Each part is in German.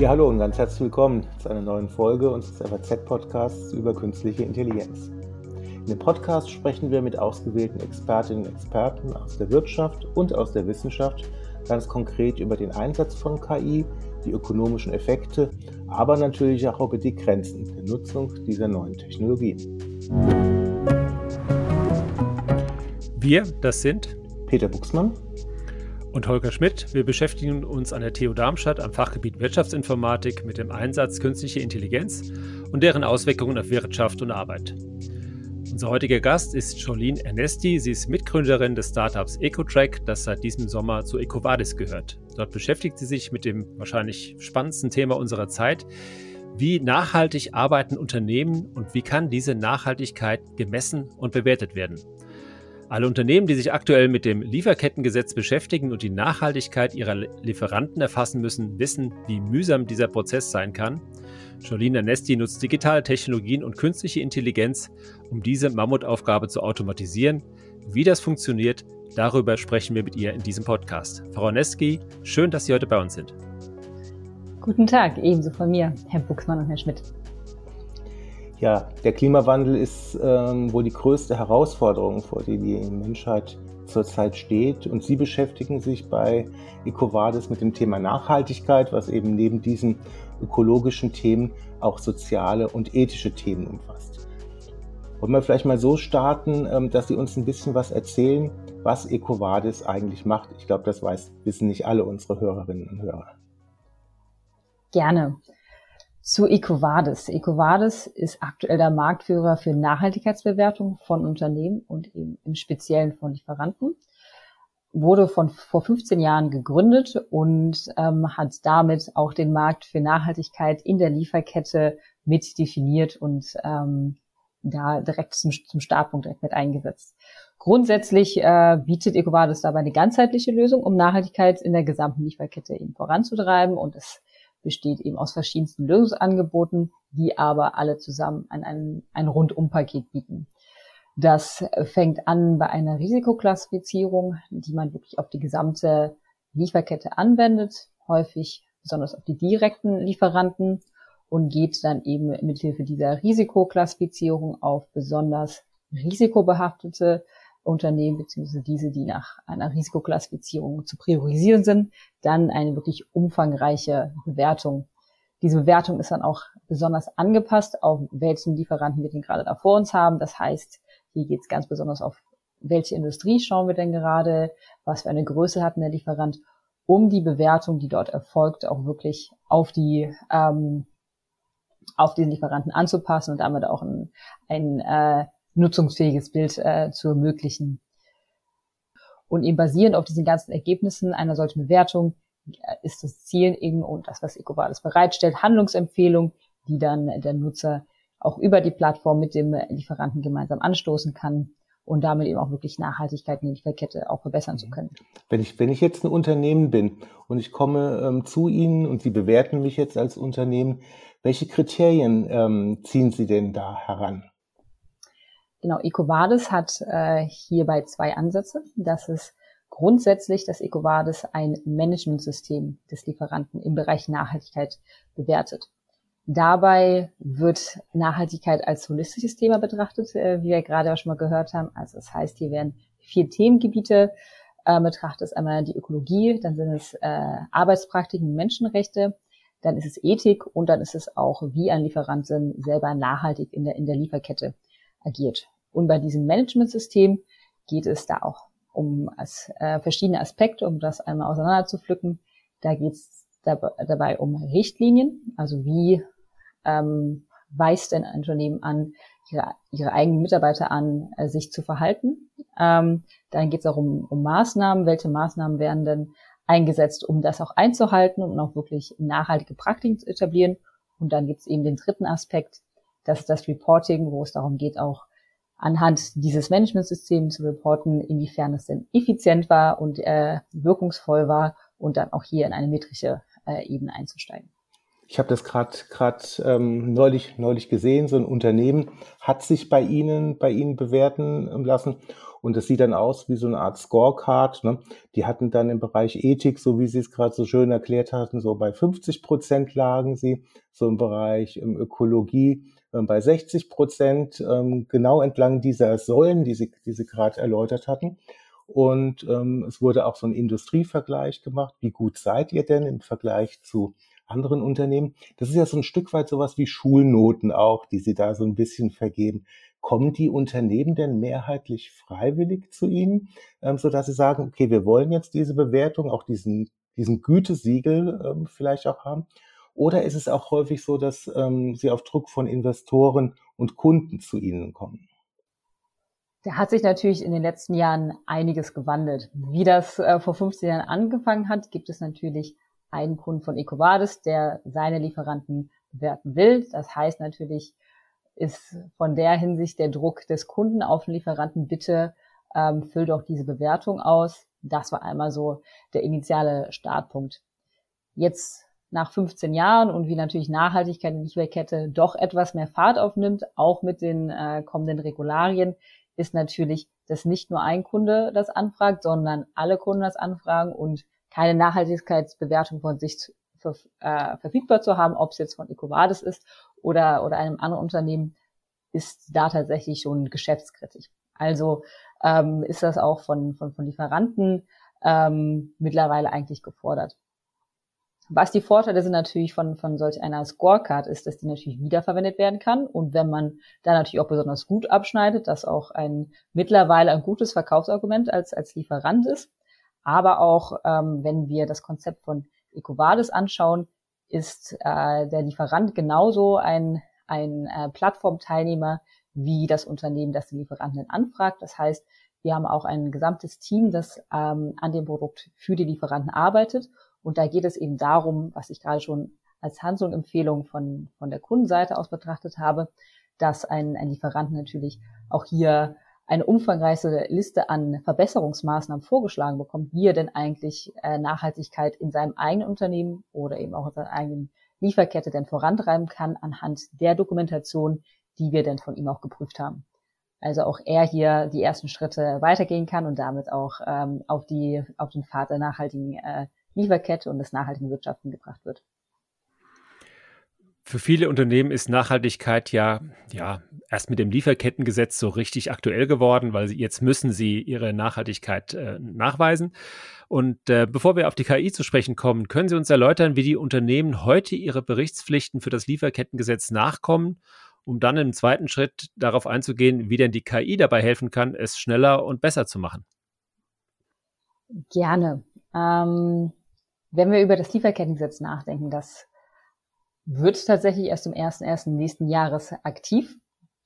Ja, hallo und ganz herzlich willkommen zu einer neuen Folge unseres FAZ-Podcasts über künstliche Intelligenz. In dem Podcast sprechen wir mit ausgewählten Expertinnen und Experten aus der Wirtschaft und aus der Wissenschaft ganz konkret über den Einsatz von KI, die ökonomischen Effekte, aber natürlich auch über die Grenzen der Nutzung dieser neuen Technologien. Wir, das sind Peter Buchsmann und Holger Schmidt. Wir beschäftigen uns an der TU Darmstadt am Fachgebiet Wirtschaftsinformatik mit dem Einsatz künstlicher Intelligenz und deren Auswirkungen auf Wirtschaft und Arbeit. Unser heutiger Gast ist Jolene Ernesti. Sie ist Mitgründerin des Startups EcoTrack, das seit diesem Sommer zu EcoVadis gehört. Dort beschäftigt sie sich mit dem wahrscheinlich spannendsten Thema unserer Zeit. Wie nachhaltig arbeiten Unternehmen und wie kann diese Nachhaltigkeit gemessen und bewertet werden? Alle Unternehmen, die sich aktuell mit dem Lieferkettengesetz beschäftigen und die Nachhaltigkeit ihrer Lieferanten erfassen müssen, wissen, wie mühsam dieser Prozess sein kann. Jolina Nesti nutzt digitale Technologien und künstliche Intelligenz, um diese Mammutaufgabe zu automatisieren. Wie das funktioniert, darüber sprechen wir mit ihr in diesem Podcast. Frau Neski, schön, dass Sie heute bei uns sind. Guten Tag, ebenso von mir, Herr Buchsmann und Herr Schmidt. Ja, der Klimawandel ist ähm, wohl die größte Herausforderung, vor der die Menschheit zurzeit steht. Und Sie beschäftigen sich bei EcoVadis mit dem Thema Nachhaltigkeit, was eben neben diesen ökologischen Themen auch soziale und ethische Themen umfasst. Wollen wir vielleicht mal so starten, ähm, dass Sie uns ein bisschen was erzählen, was EcoVadis eigentlich macht? Ich glaube, das weiß, wissen nicht alle unsere Hörerinnen und Hörer. Gerne zu EcoVadis. EcoVadis ist aktuell der Marktführer für Nachhaltigkeitsbewertung von Unternehmen und eben im Speziellen von Lieferanten. Wurde von vor 15 Jahren gegründet und ähm, hat damit auch den Markt für Nachhaltigkeit in der Lieferkette mit definiert und ähm, da direkt zum, zum Startpunkt direkt mit eingesetzt. Grundsätzlich äh, bietet EcoVadis dabei eine ganzheitliche Lösung, um Nachhaltigkeit in der gesamten Lieferkette eben voranzutreiben und es besteht eben aus verschiedensten Lösungsangeboten, die aber alle zusammen ein, ein, ein Rundumpaket bieten. Das fängt an bei einer Risikoklassifizierung, die man wirklich auf die gesamte Lieferkette anwendet, häufig besonders auf die direkten Lieferanten und geht dann eben mithilfe dieser Risikoklassifizierung auf besonders risikobehaftete Unternehmen beziehungsweise diese, die nach einer Risikoklassifizierung zu priorisieren sind, dann eine wirklich umfangreiche Bewertung. Diese Bewertung ist dann auch besonders angepasst auf welchen Lieferanten wir denn gerade da vor uns haben. Das heißt, hier geht es ganz besonders auf welche Industrie schauen wir denn gerade, was für eine Größe hat denn der Lieferant, um die Bewertung, die dort erfolgt, auch wirklich auf die ähm, auf den Lieferanten anzupassen und damit auch ein, ein äh, nutzungsfähiges Bild äh, zu ermöglichen. Und eben basierend auf diesen ganzen Ergebnissen einer solchen Bewertung äh, ist das Ziel eben und das, was EcoVadis bereitstellt, Handlungsempfehlung, die dann der Nutzer auch über die Plattform mit dem Lieferanten gemeinsam anstoßen kann und damit eben auch wirklich Nachhaltigkeit in der Lieferkette auch verbessern zu können. Wenn ich, wenn ich jetzt ein Unternehmen bin und ich komme ähm, zu Ihnen und Sie bewerten mich jetzt als Unternehmen, welche Kriterien ähm, ziehen Sie denn da heran? Genau, EcoVadis hat äh, hierbei zwei Ansätze. Das ist grundsätzlich, dass EcoVadis ein Managementsystem des Lieferanten im Bereich Nachhaltigkeit bewertet. Dabei wird Nachhaltigkeit als holistisches Thema betrachtet, äh, wie wir gerade auch schon mal gehört haben. Also das heißt, hier werden vier Themengebiete äh, betrachtet. Das einmal die Ökologie, dann sind es äh, Arbeitspraktiken, Menschenrechte, dann ist es Ethik und dann ist es auch, wie ein Lieferant selber nachhaltig in der, in der Lieferkette agiert. Und bei diesem Managementsystem geht es da auch um as, äh, verschiedene Aspekte, um das einmal auseinander. Da geht es dabei, dabei um Richtlinien, also wie ähm, weist denn ein Unternehmen an, ihre, ihre eigenen Mitarbeiter an, äh, sich zu verhalten. Ähm, dann geht es auch um, um Maßnahmen, welche Maßnahmen werden denn eingesetzt, um das auch einzuhalten und auch wirklich nachhaltige Praktiken zu etablieren. Und dann gibt es eben den dritten Aspekt, das ist das Reporting, wo es darum geht, auch anhand dieses Managementsystems zu reporten, inwiefern es denn effizient war und äh, wirkungsvoll war und dann auch hier in eine metrische äh, Ebene einzusteigen. Ich habe das gerade gerade ähm, neulich neulich gesehen. So ein Unternehmen hat sich bei Ihnen bei Ihnen bewerten lassen Und das sieht dann aus wie so eine Art Scorecard. Ne? Die hatten dann im Bereich Ethik, so wie Sie es gerade so schön erklärt hatten, so bei 50 Prozent lagen sie, so im Bereich ähm, Ökologie ähm, bei 60 Prozent, ähm, genau entlang dieser Säulen, die Sie, die Sie gerade erläutert hatten. Und ähm, es wurde auch so ein Industrievergleich gemacht. Wie gut seid ihr denn im Vergleich zu anderen Unternehmen? Das ist ja so ein Stück weit sowas wie Schulnoten auch, die Sie da so ein bisschen vergeben. Kommen die Unternehmen denn mehrheitlich freiwillig zu Ihnen, ähm, so dass Sie sagen, okay, wir wollen jetzt diese Bewertung, auch diesen, diesen Gütesiegel ähm, vielleicht auch haben? Oder ist es auch häufig so, dass ähm, Sie auf Druck von Investoren und Kunden zu Ihnen kommen? Da hat sich natürlich in den letzten Jahren einiges gewandelt. Wie das äh, vor 15 Jahren angefangen hat, gibt es natürlich einen Kunden von EcoVadis, der seine Lieferanten bewerten will. Das heißt natürlich, ist von der Hinsicht der Druck des Kunden auf den Lieferanten, bitte ähm, füll doch diese Bewertung aus. Das war einmal so der initiale Startpunkt. Jetzt nach 15 Jahren und wie natürlich Nachhaltigkeit in der Lieferkette doch etwas mehr Fahrt aufnimmt, auch mit den äh, kommenden Regularien, ist natürlich, dass nicht nur ein Kunde das anfragt, sondern alle Kunden das anfragen und keine Nachhaltigkeitsbewertung von sich ver, äh, verfügbar zu haben, ob es jetzt von EcoVadis ist oder, oder einem anderen Unternehmen, ist da tatsächlich schon geschäftskritisch. Also ähm, ist das auch von, von, von Lieferanten ähm, mittlerweile eigentlich gefordert. Was die Vorteile sind natürlich von, von solch einer Scorecard ist, dass die natürlich wiederverwendet werden kann. Und wenn man da natürlich auch besonders gut abschneidet, dass auch ein mittlerweile ein gutes Verkaufsargument als, als Lieferant ist. Aber auch, ähm, wenn wir das Konzept von EcoVadis anschauen, ist äh, der Lieferant genauso ein, ein äh, Plattformteilnehmer wie das Unternehmen, das den Lieferanten anfragt. Das heißt, wir haben auch ein gesamtes Team, das ähm, an dem Produkt für die Lieferanten arbeitet und da geht es eben darum, was ich gerade schon als Handlungsempfehlung von, von der Kundenseite aus betrachtet habe, dass ein, ein Lieferant natürlich auch hier eine umfangreiche Liste an Verbesserungsmaßnahmen vorgeschlagen bekommt, wie er denn eigentlich äh, Nachhaltigkeit in seinem eigenen Unternehmen oder eben auch in seiner eigenen Lieferkette denn vorantreiben kann anhand der Dokumentation, die wir denn von ihm auch geprüft haben. Also auch er hier die ersten Schritte weitergehen kann und damit auch ähm, auf die auf den Pfad der nachhaltigen äh, Lieferkette und des nachhaltigen Wirtschaften gebracht wird. Für viele Unternehmen ist Nachhaltigkeit ja, ja erst mit dem Lieferkettengesetz so richtig aktuell geworden, weil sie, jetzt müssen sie ihre Nachhaltigkeit äh, nachweisen. Und äh, bevor wir auf die KI zu sprechen kommen, können Sie uns erläutern, wie die Unternehmen heute ihre Berichtspflichten für das Lieferkettengesetz nachkommen, um dann im zweiten Schritt darauf einzugehen, wie denn die KI dabei helfen kann, es schneller und besser zu machen? Gerne. Ähm wenn wir über das Lieferkettengesetz nachdenken, das wird tatsächlich erst im 1.1. nächsten Jahres aktiv.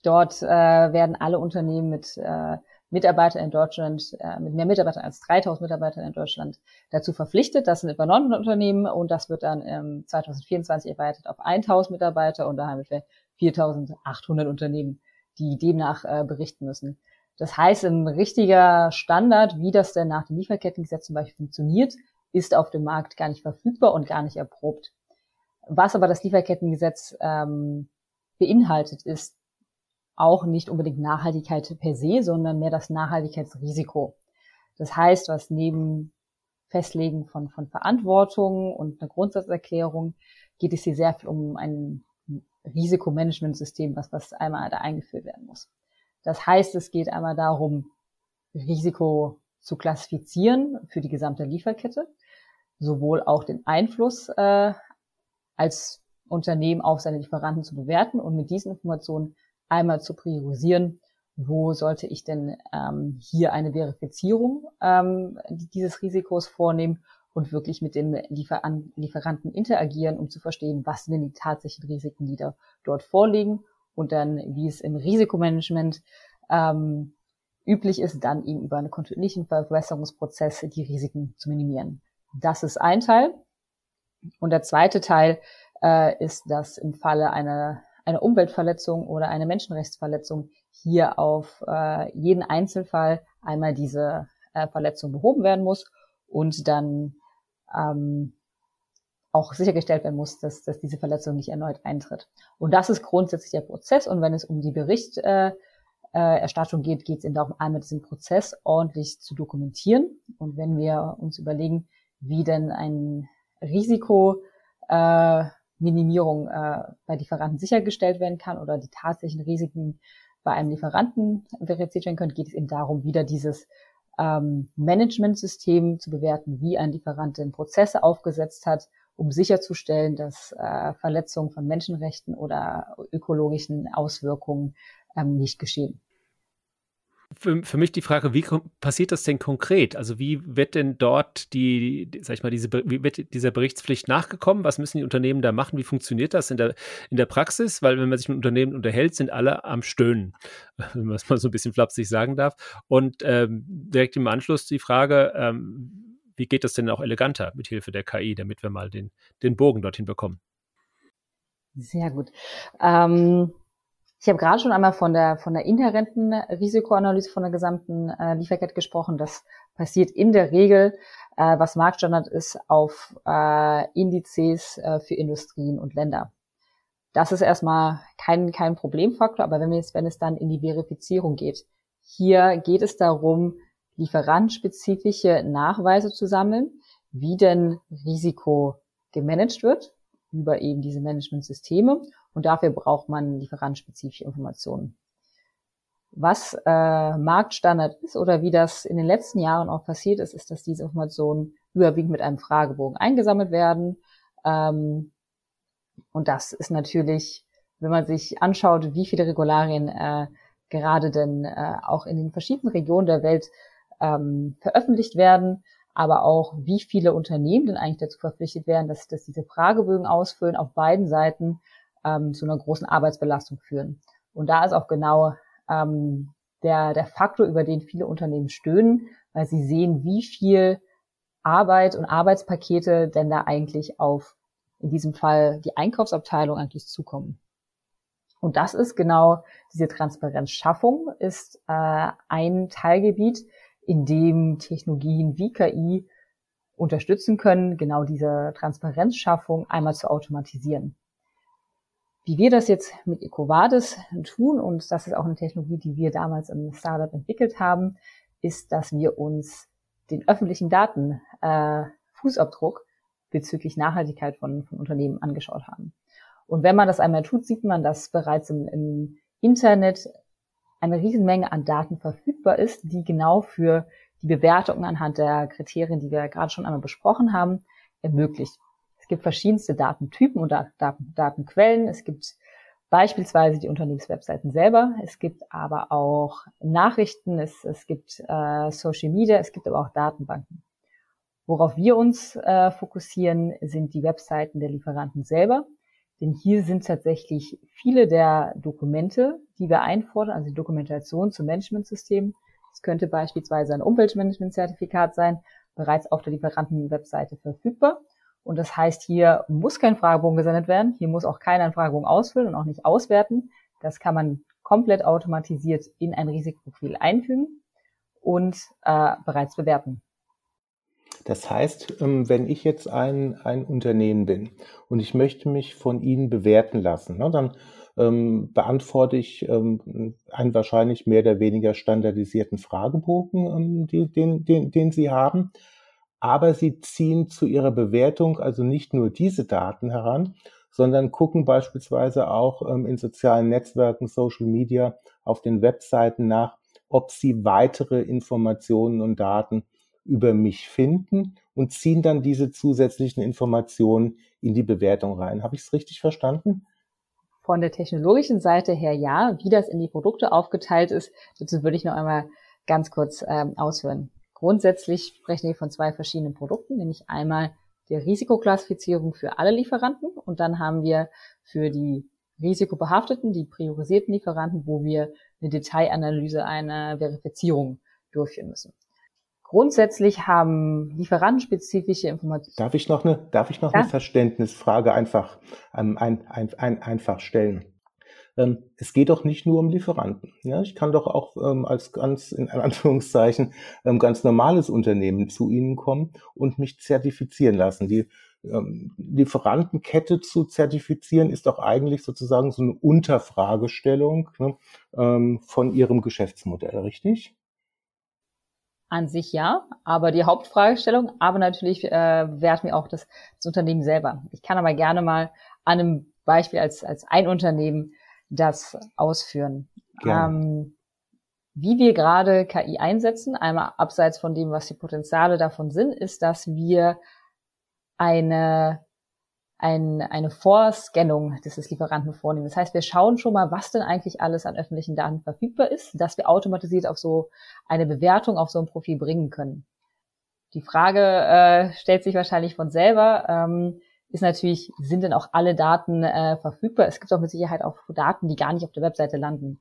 Dort äh, werden alle Unternehmen mit äh, Mitarbeitern in Deutschland, äh, mit mehr Mitarbeitern als 3000 Mitarbeitern in Deutschland dazu verpflichtet. Das sind etwa 900 Unternehmen und das wird dann ähm, 2024 erweitert auf 1000 Mitarbeiter und da haben wir 4800 Unternehmen, die demnach äh, berichten müssen. Das heißt, ein richtiger Standard, wie das denn nach dem Lieferkettengesetz zum Beispiel funktioniert, ist auf dem Markt gar nicht verfügbar und gar nicht erprobt. Was aber das Lieferkettengesetz ähm, beinhaltet, ist auch nicht unbedingt Nachhaltigkeit per se, sondern mehr das Nachhaltigkeitsrisiko. Das heißt, was neben Festlegen von, von Verantwortung und einer Grundsatzerklärung geht es hier sehr viel um ein Risikomanagementsystem, was, was einmal da eingeführt werden muss. Das heißt, es geht einmal darum, Risiko zu klassifizieren für die gesamte Lieferkette sowohl auch den Einfluss äh, als Unternehmen auf seine Lieferanten zu bewerten und mit diesen Informationen einmal zu priorisieren, wo sollte ich denn ähm, hier eine Verifizierung ähm, dieses Risikos vornehmen und wirklich mit dem Lieferan Lieferanten interagieren, um zu verstehen, was sind denn die tatsächlichen Risiken, die da dort vorliegen und dann, wie es im Risikomanagement ähm, üblich ist, dann eben über einen kontinuierlichen Verbesserungsprozess die Risiken zu minimieren. Das ist ein Teil. Und der zweite Teil äh, ist, dass im Falle einer, einer Umweltverletzung oder einer Menschenrechtsverletzung hier auf äh, jeden Einzelfall einmal diese äh, Verletzung behoben werden muss und dann ähm, auch sichergestellt werden muss, dass, dass diese Verletzung nicht erneut eintritt. Und das ist grundsätzlich der Prozess. Und wenn es um die Bericht, äh, äh, geht, geht es eben darum, einmal diesen Prozess ordentlich zu dokumentieren. Und wenn wir uns überlegen, wie denn ein Risiko äh, äh, bei Lieferanten sichergestellt werden kann oder die tatsächlichen Risiken bei einem Lieferanten verifiziert werden können, geht es eben darum, wieder dieses ähm, Management-System zu bewerten, wie ein Lieferant den Prozesse aufgesetzt hat, um sicherzustellen, dass äh, Verletzungen von Menschenrechten oder ökologischen Auswirkungen ähm, nicht geschehen für, für mich die Frage, wie passiert das denn konkret? Also wie wird denn dort die, sag ich mal, diese, wie wird dieser Berichtspflicht nachgekommen? Was müssen die Unternehmen da machen? Wie funktioniert das in der, in der Praxis? Weil wenn man sich mit Unternehmen unterhält, sind alle am Stöhnen, wenn man es mal so ein bisschen flapsig sagen darf. Und ähm, direkt im Anschluss die Frage, ähm, wie geht das denn auch eleganter mit Hilfe der KI, damit wir mal den, den Bogen dorthin bekommen? Sehr gut. Ähm ich habe gerade schon einmal von der, von der inhärenten Risikoanalyse von der gesamten äh, Lieferkette gesprochen. Das passiert in der Regel, äh, was Marktstandard ist, auf äh, Indizes äh, für Industrien und Länder. Das ist erstmal kein, kein Problemfaktor, aber wenn, wir jetzt, wenn es dann in die Verifizierung geht, hier geht es darum, lieferantspezifische Nachweise zu sammeln, wie denn Risiko gemanagt wird über eben diese Managementsysteme und dafür braucht man lieferantspezifische Informationen. Was äh, Marktstandard ist oder wie das in den letzten Jahren auch passiert ist, ist, dass diese Informationen überwiegend mit einem Fragebogen eingesammelt werden. Ähm, und das ist natürlich, wenn man sich anschaut, wie viele Regularien äh, gerade denn äh, auch in den verschiedenen Regionen der Welt ähm, veröffentlicht werden, aber auch wie viele Unternehmen denn eigentlich dazu verpflichtet werden, dass, dass diese Fragebögen ausfüllen auf beiden Seiten ähm, zu einer großen Arbeitsbelastung führen. Und da ist auch genau ähm, der, der Faktor, über den viele Unternehmen stöhnen, weil sie sehen, wie viel Arbeit und Arbeitspakete denn da eigentlich auf, in diesem Fall, die Einkaufsabteilung eigentlich zukommen. Und das ist genau diese Transparenzschaffung, ist äh, ein Teilgebiet, in dem Technologien wie KI unterstützen können, genau diese Transparenzschaffung einmal zu automatisieren. Wie wir das jetzt mit EcoVadis tun, und das ist auch eine Technologie, die wir damals im Startup entwickelt haben, ist, dass wir uns den öffentlichen Daten äh, Fußabdruck bezüglich Nachhaltigkeit von, von Unternehmen angeschaut haben. Und wenn man das einmal tut, sieht man, dass bereits im, im Internet eine Riesenmenge an Daten verfügbar ist, die genau für die Bewertung anhand der Kriterien, die wir gerade schon einmal besprochen haben, ermöglicht. Es gibt verschiedenste Datentypen und Daten, Datenquellen. Es gibt beispielsweise die Unternehmenswebseiten selber. Es gibt aber auch Nachrichten, es, es gibt äh, Social Media, es gibt aber auch Datenbanken. Worauf wir uns äh, fokussieren, sind die Webseiten der Lieferanten selber. Denn hier sind tatsächlich viele der Dokumente, die wir einfordern, also die Dokumentation zum Managementsystem. Es könnte beispielsweise ein Umweltmanagement-Zertifikat sein, bereits auf der Lieferantenwebseite verfügbar. Und das heißt, hier muss kein Fragebogen gesendet werden. Hier muss auch keiner einen Fragebogen ausfüllen und auch nicht auswerten. Das kann man komplett automatisiert in ein Risikoprofil einfügen und äh, bereits bewerten. Das heißt, ähm, wenn ich jetzt ein, ein Unternehmen bin und ich möchte mich von Ihnen bewerten lassen, ne, dann ähm, beantworte ich ähm, einen wahrscheinlich mehr oder weniger standardisierten Fragebogen, ähm, die, den, den, den Sie haben aber sie ziehen zu ihrer Bewertung also nicht nur diese Daten heran, sondern gucken beispielsweise auch ähm, in sozialen Netzwerken, Social Media, auf den Webseiten nach, ob sie weitere Informationen und Daten über mich finden und ziehen dann diese zusätzlichen Informationen in die Bewertung rein. Habe ich es richtig verstanden? Von der technologischen Seite her ja. Wie das in die Produkte aufgeteilt ist, dazu würde ich noch einmal ganz kurz ähm, ausführen. Grundsätzlich sprechen wir von zwei verschiedenen Produkten, nämlich einmal der Risikoklassifizierung für alle Lieferanten und dann haben wir für die risikobehafteten, die priorisierten Lieferanten, wo wir eine Detailanalyse einer Verifizierung durchführen müssen. Grundsätzlich haben lieferantenspezifische Informationen. Darf ich noch eine, darf ich noch ja? eine Verständnisfrage einfach, ähm, ein, ein, ein, einfach stellen? Ähm, es geht doch nicht nur um Lieferanten. Ja? Ich kann doch auch ähm, als ganz, in Anführungszeichen, ähm, ganz normales Unternehmen zu Ihnen kommen und mich zertifizieren lassen. Die ähm, Lieferantenkette zu zertifizieren, ist doch eigentlich sozusagen so eine Unterfragestellung ne, ähm, von Ihrem Geschäftsmodell, richtig? An sich ja, aber die Hauptfragestellung, aber natürlich äh, werten wir auch das, das Unternehmen selber. Ich kann aber gerne mal an einem Beispiel als, als ein Unternehmen das ausführen. Ähm, wie wir gerade KI einsetzen, einmal abseits von dem, was die Potenziale davon sind, ist, dass wir eine, ein, eine Vorscannung des Lieferanten vornehmen. Das heißt, wir schauen schon mal, was denn eigentlich alles an öffentlichen Daten verfügbar ist, dass wir automatisiert auf so eine Bewertung auf so ein Profil bringen können. Die Frage äh, stellt sich wahrscheinlich von selber. Ähm, ist natürlich, sind denn auch alle Daten äh, verfügbar? Es gibt auch mit Sicherheit auch Daten, die gar nicht auf der Webseite landen.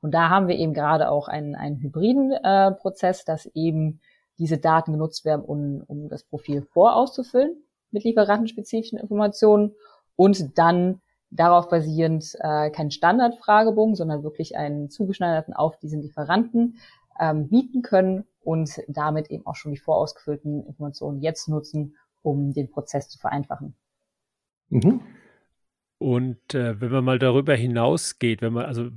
Und da haben wir eben gerade auch einen, einen hybriden äh, Prozess, dass eben diese Daten genutzt werden, um, um das Profil vorauszufüllen mit lieferantenspezifischen Informationen und dann darauf basierend äh, keinen Standardfragebogen, sondern wirklich einen zugeschneiderten auf diesen Lieferanten ähm, bieten können und damit eben auch schon die vorausgefüllten Informationen jetzt nutzen, um den Prozess zu vereinfachen. Mhm. Und äh, wenn man mal darüber hinausgeht, wenn man also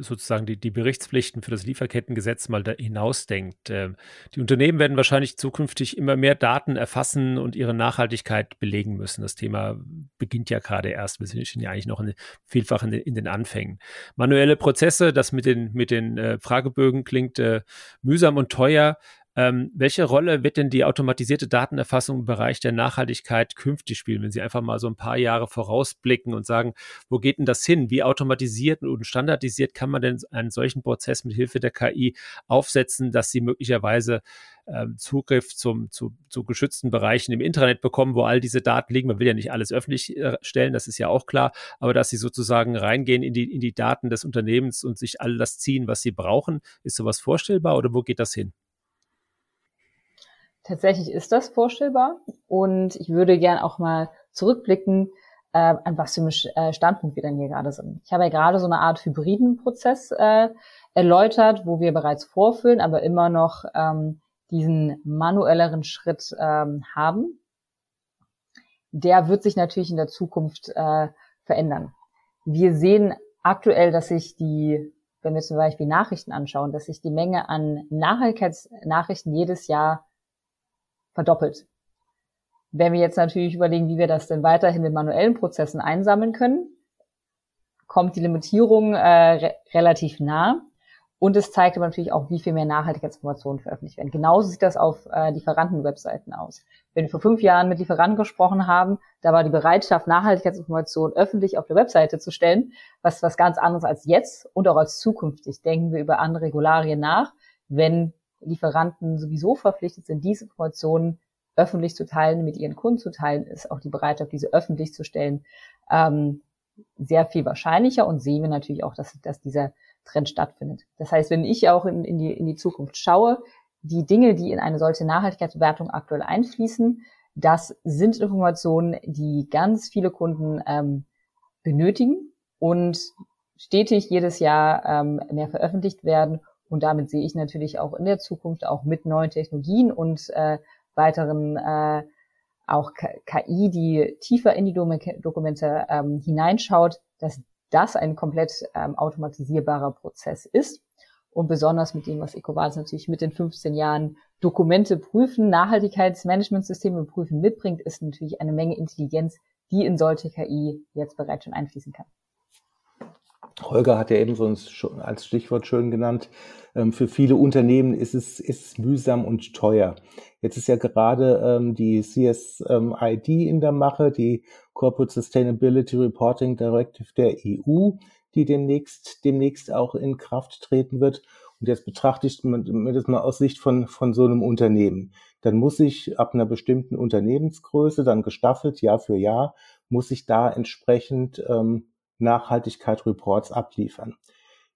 sozusagen die, die Berichtspflichten für das Lieferkettengesetz mal da hinausdenkt, äh, die Unternehmen werden wahrscheinlich zukünftig immer mehr Daten erfassen und ihre Nachhaltigkeit belegen müssen. Das Thema beginnt ja gerade erst. Wir sind ja eigentlich noch in, vielfach in, in, den Anfängen. Manuelle Prozesse, das mit den, mit den äh, Fragebögen klingt äh, mühsam und teuer. Ähm, welche Rolle wird denn die automatisierte Datenerfassung im Bereich der Nachhaltigkeit künftig spielen, wenn Sie einfach mal so ein paar Jahre vorausblicken und sagen, wo geht denn das hin? Wie automatisiert und standardisiert kann man denn einen solchen Prozess mit Hilfe der KI aufsetzen, dass Sie möglicherweise ähm, Zugriff zum, zu, zu geschützten Bereichen im Internet bekommen, wo all diese Daten liegen. Man will ja nicht alles öffentlich äh, stellen, das ist ja auch klar, aber dass sie sozusagen reingehen in die, in die Daten des Unternehmens und sich all das ziehen, was sie brauchen, ist sowas vorstellbar oder wo geht das hin? Tatsächlich ist das vorstellbar und ich würde gern auch mal zurückblicken, äh, an was für einem äh, Standpunkt wir denn hier gerade sind. Ich habe ja gerade so eine Art hybriden Prozess äh, erläutert, wo wir bereits vorfüllen, aber immer noch ähm, diesen manuelleren Schritt ähm, haben. Der wird sich natürlich in der Zukunft äh, verändern. Wir sehen aktuell, dass sich die, wenn wir zum Beispiel Nachrichten anschauen, dass sich die Menge an Nachhaltigkeitsnachrichten jedes Jahr verdoppelt. Wenn wir jetzt natürlich überlegen, wie wir das denn weiterhin in manuellen Prozessen einsammeln können, kommt die Limitierung äh, re relativ nah. Und es zeigt aber natürlich auch, wie viel mehr Nachhaltigkeitsinformationen veröffentlicht werden. Genauso sieht das auf äh, Lieferanten-Webseiten aus. Wenn wir vor fünf Jahren mit Lieferanten gesprochen haben, da war die Bereitschaft, Nachhaltigkeitsinformationen öffentlich auf der Webseite zu stellen, was was ganz anderes als jetzt und auch als zukünftig. Denken wir über andere Regularien nach, wenn Lieferanten sowieso verpflichtet sind, diese Informationen öffentlich zu teilen, mit ihren Kunden zu teilen, ist auch die Bereitschaft, diese öffentlich zu stellen, ähm, sehr viel wahrscheinlicher und sehen wir natürlich auch, dass, dass dieser Trend stattfindet. Das heißt, wenn ich auch in, in, die, in die Zukunft schaue, die Dinge, die in eine solche Nachhaltigkeitsbewertung aktuell einfließen, das sind Informationen, die ganz viele Kunden ähm, benötigen und stetig jedes Jahr ähm, mehr veröffentlicht werden und damit sehe ich natürlich auch in der Zukunft auch mit neuen Technologien und äh, weiteren äh, auch KI, die tiefer in die Dokumente ähm, hineinschaut, dass das ein komplett ähm, automatisierbarer Prozess ist. Und besonders mit dem, was EcoVadis natürlich mit den 15 Jahren Dokumente prüfen, Nachhaltigkeitsmanagementsysteme prüfen mitbringt, ist natürlich eine Menge Intelligenz, die in solche KI jetzt bereits schon einfließen kann. Holger hat ja eben so als Stichwort schön genannt, ähm, für viele Unternehmen ist es, ist es mühsam und teuer. Jetzt ist ja gerade ähm, die CSID in der Mache, die Corporate Sustainability Reporting Directive der EU, die demnächst, demnächst auch in Kraft treten wird. Und jetzt betrachte ich mir das mal aus Sicht von, von so einem Unternehmen. Dann muss ich ab einer bestimmten Unternehmensgröße, dann gestaffelt Jahr für Jahr, muss ich da entsprechend ähm, Nachhaltigkeit-Reports abliefern.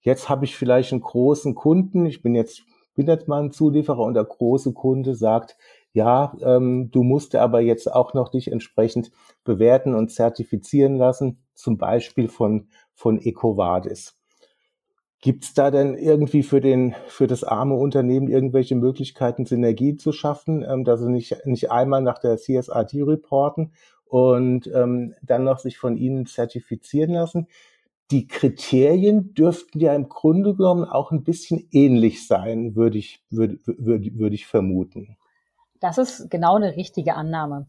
Jetzt habe ich vielleicht einen großen Kunden, ich bin jetzt, bin jetzt mal ein Zulieferer und der große Kunde sagt, ja, ähm, du musst aber jetzt auch noch dich entsprechend bewerten und zertifizieren lassen, zum Beispiel von, von EcoVadis. Gibt's da denn irgendwie für den für das arme Unternehmen irgendwelche Möglichkeiten, Synergie zu schaffen, ähm, dass sie nicht nicht einmal nach der CSRD reporten und ähm, dann noch sich von ihnen zertifizieren lassen. Die Kriterien dürften ja im Grunde genommen auch ein bisschen ähnlich sein, würde ich, würde, würde, würde ich vermuten. Das ist genau eine richtige Annahme.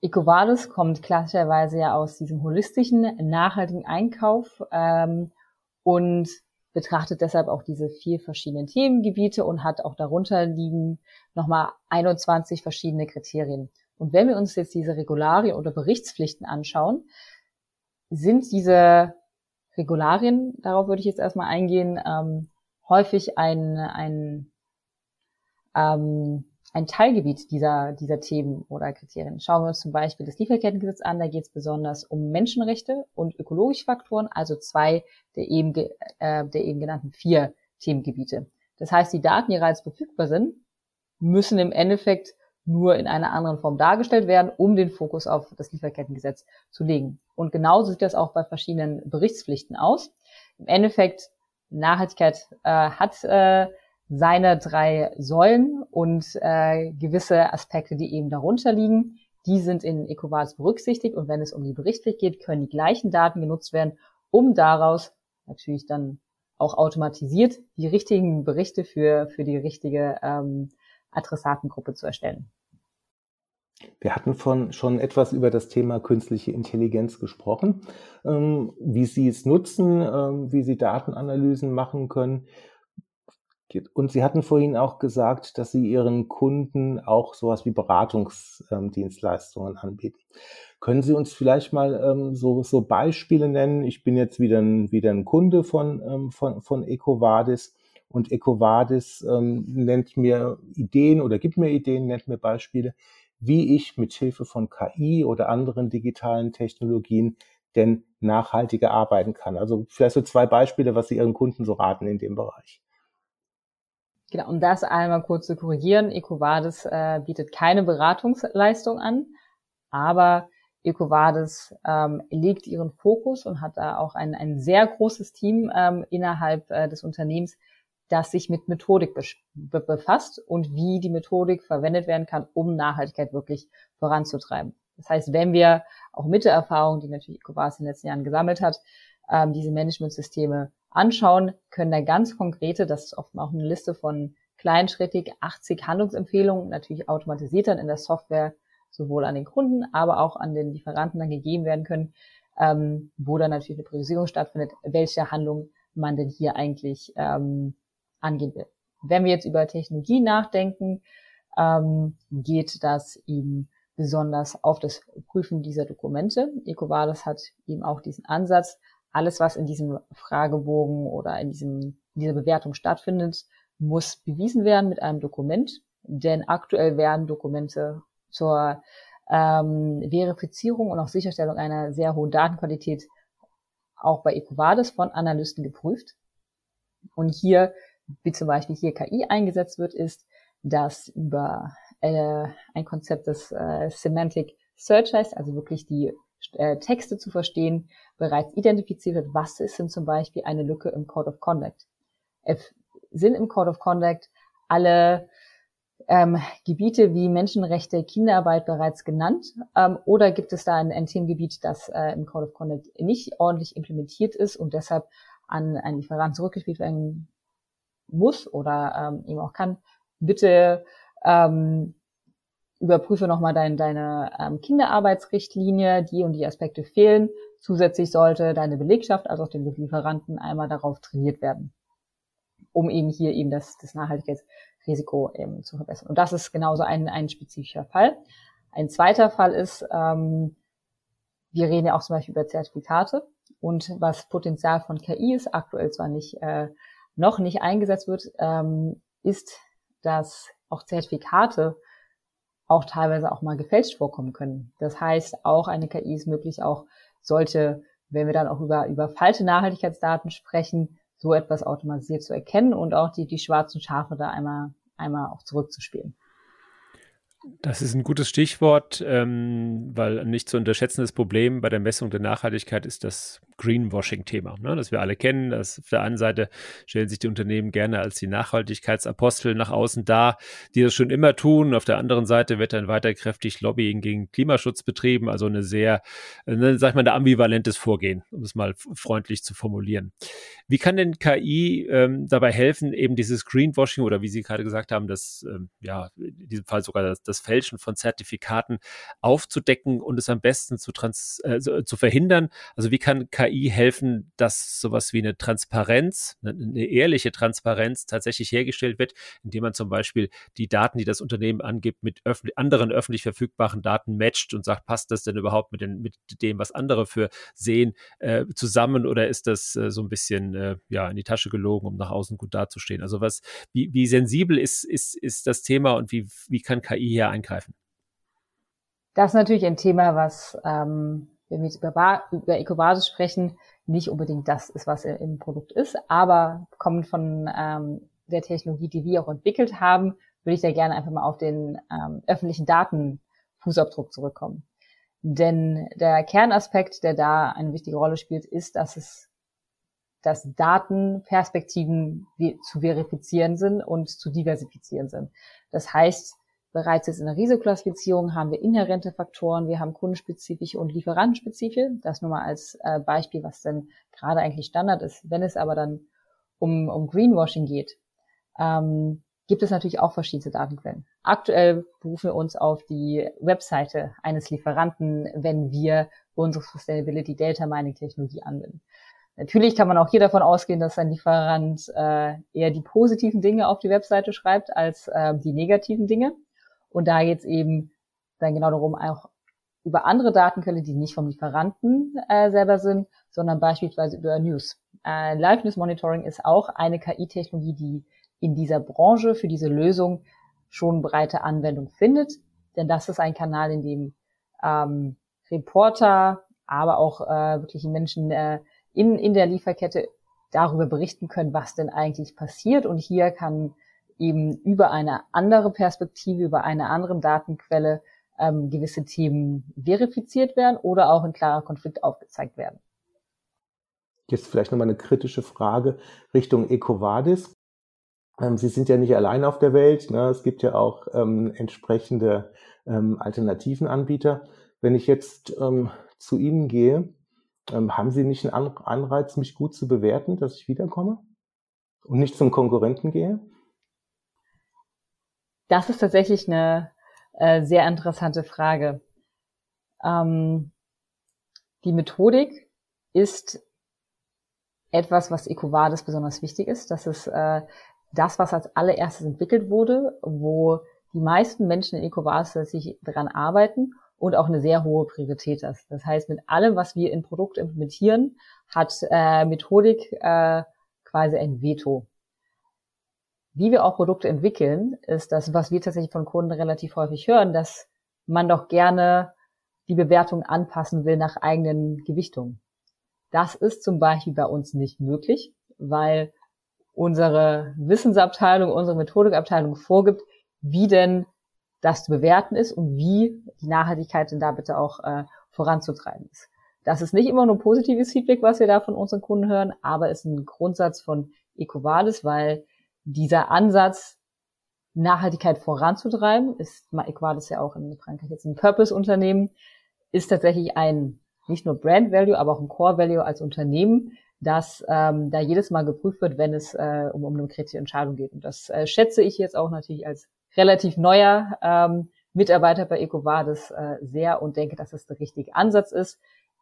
EcoVadis kommt klassischerweise ja aus diesem holistischen, nachhaltigen Einkauf ähm, und betrachtet deshalb auch diese vier verschiedenen Themengebiete und hat auch darunter liegen nochmal 21 verschiedene Kriterien. Und wenn wir uns jetzt diese Regularien oder Berichtspflichten anschauen, sind diese Regularien, darauf würde ich jetzt erstmal eingehen, ähm, häufig ein, ein, ähm, ein Teilgebiet dieser, dieser Themen oder Kriterien. Schauen wir uns zum Beispiel das Lieferkettengesetz an, da geht es besonders um Menschenrechte und ökologische Faktoren, also zwei der eben, äh, der eben genannten vier Themengebiete. Das heißt, die Daten, die bereits verfügbar sind, müssen im Endeffekt nur in einer anderen Form dargestellt werden, um den Fokus auf das Lieferkettengesetz zu legen. Und genauso sieht das auch bei verschiedenen Berichtspflichten aus. Im Endeffekt, Nachhaltigkeit äh, hat äh, seine drei Säulen und äh, gewisse Aspekte, die eben darunter liegen, die sind in ECOVAS berücksichtigt und wenn es um die Berichtspflicht geht, können die gleichen Daten genutzt werden, um daraus natürlich dann auch automatisiert die richtigen Berichte für, für die richtige ähm, Adressatengruppe zu erstellen. Wir hatten von, schon etwas über das Thema künstliche Intelligenz gesprochen, ähm, wie Sie es nutzen, ähm, wie Sie Datenanalysen machen können. Und Sie hatten vorhin auch gesagt, dass Sie Ihren Kunden auch sowas wie Beratungsdienstleistungen anbieten. Können Sie uns vielleicht mal ähm, so, so Beispiele nennen? Ich bin jetzt wieder ein, wieder ein Kunde von, ähm, von, von EcoVadis und EcoVadis ähm, nennt mir Ideen oder gibt mir Ideen, nennt mir Beispiele, wie ich mit Hilfe von KI oder anderen digitalen Technologien denn nachhaltiger arbeiten kann. Also vielleicht so zwei Beispiele, was Sie Ihren Kunden so raten in dem Bereich. Genau, um das einmal kurz zu korrigieren, EcoVadis äh, bietet keine Beratungsleistung an, aber EcoVadis ähm, legt ihren Fokus und hat da auch ein, ein sehr großes Team ähm, innerhalb äh, des Unternehmens, das sich mit Methodik be befasst und wie die Methodik verwendet werden kann, um Nachhaltigkeit wirklich voranzutreiben. Das heißt, wenn wir auch mit der Erfahrung, die natürlich EcoVadis in den letzten Jahren gesammelt hat, ähm, diese Managementsysteme anschauen, können da ganz konkrete, das ist oft auch eine Liste von kleinschrittig 80 Handlungsempfehlungen, natürlich automatisiert dann in der Software sowohl an den Kunden, aber auch an den Lieferanten dann gegeben werden können, ähm, wo dann natürlich eine Priorisierung stattfindet, welche Handlung man denn hier eigentlich ähm, angehen will. Wenn wir jetzt über Technologie nachdenken, ähm, geht das eben besonders auf das Prüfen dieser Dokumente. EcoVadis hat eben auch diesen Ansatz, alles, was in diesem Fragebogen oder in, diesem, in dieser Bewertung stattfindet, muss bewiesen werden mit einem Dokument. Denn aktuell werden Dokumente zur ähm, Verifizierung und auch Sicherstellung einer sehr hohen Datenqualität auch bei EcoVadis von Analysten geprüft. Und hier, wie zum Beispiel hier KI eingesetzt wird, ist, dass über äh, ein Konzept des äh, Semantic Search heißt, also wirklich die äh, Texte zu verstehen, bereits identifiziert wird, was ist denn zum Beispiel eine Lücke im Code of Conduct. F sind im Code of Conduct alle ähm, Gebiete wie Menschenrechte, Kinderarbeit bereits genannt? Ähm, oder gibt es da ein, ein Themengebiet, das äh, im Code of Conduct nicht ordentlich implementiert ist und deshalb an einen Lieferanten zurückgespielt werden muss oder ähm, eben auch kann? Bitte ähm, überprüfe nochmal dein, deine ähm, Kinderarbeitsrichtlinie, die und die Aspekte fehlen. Zusätzlich sollte deine Belegschaft, also auch den Lieferanten, einmal darauf trainiert werden, um eben hier eben das, das Nachhaltigkeitsrisiko eben zu verbessern. Und das ist genauso ein, ein spezifischer Fall. Ein zweiter Fall ist, ähm, wir reden ja auch zum Beispiel über Zertifikate und was Potenzial von KI ist, aktuell zwar nicht äh, noch nicht eingesetzt wird, ähm, ist, dass auch Zertifikate auch teilweise auch mal gefälscht vorkommen können. Das heißt, auch eine KI ist möglich, auch sollte, wenn wir dann auch über, über falsche Nachhaltigkeitsdaten sprechen, so etwas automatisiert zu erkennen und auch die, die schwarzen Schafe da einmal, einmal auch zurückzuspielen. Das ist ein gutes Stichwort, ähm, weil ein nicht zu unterschätzendes Problem bei der Messung der Nachhaltigkeit ist das Greenwashing-Thema, ne, das wir alle kennen. Das auf der einen Seite stellen sich die Unternehmen gerne als die Nachhaltigkeitsapostel nach außen dar, die das schon immer tun. Auf der anderen Seite wird dann weiter kräftig Lobbying gegen Klimaschutz betrieben, also eine sehr, ne, sag ich mal, ein ambivalentes Vorgehen, um es mal freundlich zu formulieren. Wie kann denn KI ähm, dabei helfen, eben dieses Greenwashing oder wie Sie gerade gesagt haben, das, ähm, ja, in diesem Fall sogar das, das Fälschen von Zertifikaten aufzudecken und es am besten zu, trans äh, zu verhindern? Also wie kann KI helfen, dass sowas wie eine Transparenz, eine, eine ehrliche Transparenz tatsächlich hergestellt wird, indem man zum Beispiel die Daten, die das Unternehmen angibt, mit öffn anderen öffentlich verfügbaren Daten matcht und sagt, passt das denn überhaupt mit, den, mit dem, was andere für sehen, äh, zusammen oder ist das äh, so ein bisschen äh, ja, in die Tasche gelogen, um nach außen gut dazustehen? Also was, wie, wie sensibel ist, ist, ist das Thema und wie, wie kann KI hier eingreifen? Das ist natürlich ein Thema, was, ähm, wenn wir jetzt über, über EcoVadis sprechen, nicht unbedingt das ist, was im Produkt ist, aber kommt von ähm, der Technologie, die wir auch entwickelt haben, würde ich da gerne einfach mal auf den ähm, öffentlichen Datenfußabdruck zurückkommen. Denn der Kernaspekt, der da eine wichtige Rolle spielt, ist, dass es dass Datenperspektiven zu verifizieren sind und zu diversifizieren sind. Das heißt, bereits jetzt in der Risikoklassifizierung haben wir inhärente Faktoren, wir haben kundenspezifische und lieferantenspezifische. Das nur mal als äh, Beispiel, was denn gerade eigentlich Standard ist. Wenn es aber dann um, um Greenwashing geht, ähm, gibt es natürlich auch verschiedene Datenquellen. Aktuell berufen wir uns auf die Webseite eines Lieferanten, wenn wir unsere Sustainability Data Mining Technologie anwenden. Natürlich kann man auch hier davon ausgehen, dass ein Lieferant äh, eher die positiven Dinge auf die Webseite schreibt als äh, die negativen Dinge. Und da geht es eben dann genau darum, auch über andere Datenquellen, die nicht vom Lieferanten äh, selber sind, sondern beispielsweise über News. Äh, Live News Monitoring ist auch eine KI-Technologie, die in dieser Branche für diese Lösung schon breite Anwendung findet. Denn das ist ein Kanal, in dem ähm, Reporter, aber auch äh, wirklich Menschen äh, in, in der Lieferkette darüber berichten können, was denn eigentlich passiert. Und hier kann eben über eine andere Perspektive, über eine andere Datenquelle ähm, gewisse Themen verifiziert werden oder auch ein klarer Konflikt aufgezeigt werden. Jetzt vielleicht nochmal eine kritische Frage Richtung EcoVadis. Ähm, Sie sind ja nicht allein auf der Welt. Ne? Es gibt ja auch ähm, entsprechende ähm, alternativen Anbieter. Wenn ich jetzt ähm, zu Ihnen gehe, ähm, haben Sie nicht einen Anreiz, mich gut zu bewerten, dass ich wiederkomme und nicht zum Konkurrenten gehe? Das ist tatsächlich eine äh, sehr interessante Frage. Ähm, die Methodik ist etwas, was EcoVadis besonders wichtig ist. Das ist äh, das, was als allererstes entwickelt wurde, wo die meisten Menschen in EcoVadis sich daran arbeiten und auch eine sehr hohe Priorität ist. Das heißt, mit allem, was wir in Produkt implementieren, hat äh, Methodik äh, quasi ein Veto. Wie wir auch Produkte entwickeln, ist das, was wir tatsächlich von Kunden relativ häufig hören, dass man doch gerne die Bewertung anpassen will nach eigenen Gewichtungen. Das ist zum Beispiel bei uns nicht möglich, weil unsere Wissensabteilung, unsere Methodikabteilung vorgibt, wie denn das zu bewerten ist und wie die Nachhaltigkeit denn da bitte auch äh, voranzutreiben ist. Das ist nicht immer nur positives Feedback, was wir da von unseren Kunden hören, aber ist ein Grundsatz von EcoVadis, weil dieser Ansatz, Nachhaltigkeit voranzutreiben, ist EcoVadis ja auch in Frankreich jetzt ein Purpose-Unternehmen, ist tatsächlich ein nicht nur Brand Value, aber auch ein Core Value als Unternehmen, dass ähm, da jedes Mal geprüft wird, wenn es äh, um, um eine kritische Entscheidung geht. Und das äh, schätze ich jetzt auch natürlich als relativ neuer ähm, Mitarbeiter bei EcoVadis äh, sehr und denke, dass es der richtige Ansatz ist.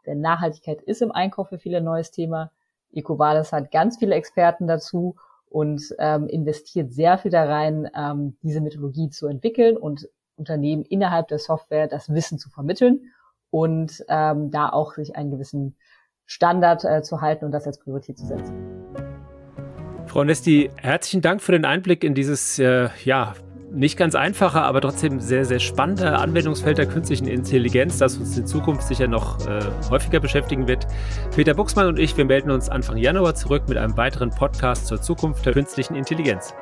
Denn Nachhaltigkeit ist im Einkauf für viele ein neues Thema. EcoVadis hat ganz viele Experten dazu und ähm, investiert sehr viel da rein, ähm, diese Methodologie zu entwickeln und Unternehmen innerhalb der Software das Wissen zu vermitteln und ähm, da auch sich einen gewissen Standard äh, zu halten und das als Priorität zu setzen. Frau Nesti, herzlichen Dank für den Einblick in dieses äh, ja, nicht ganz einfache, aber trotzdem sehr, sehr spannende Anwendungsfeld der künstlichen Intelligenz, das uns in Zukunft sicher noch äh, häufiger beschäftigen wird. Peter Buchsmann und ich, wir melden uns Anfang Januar zurück mit einem weiteren Podcast zur Zukunft der künstlichen Intelligenz.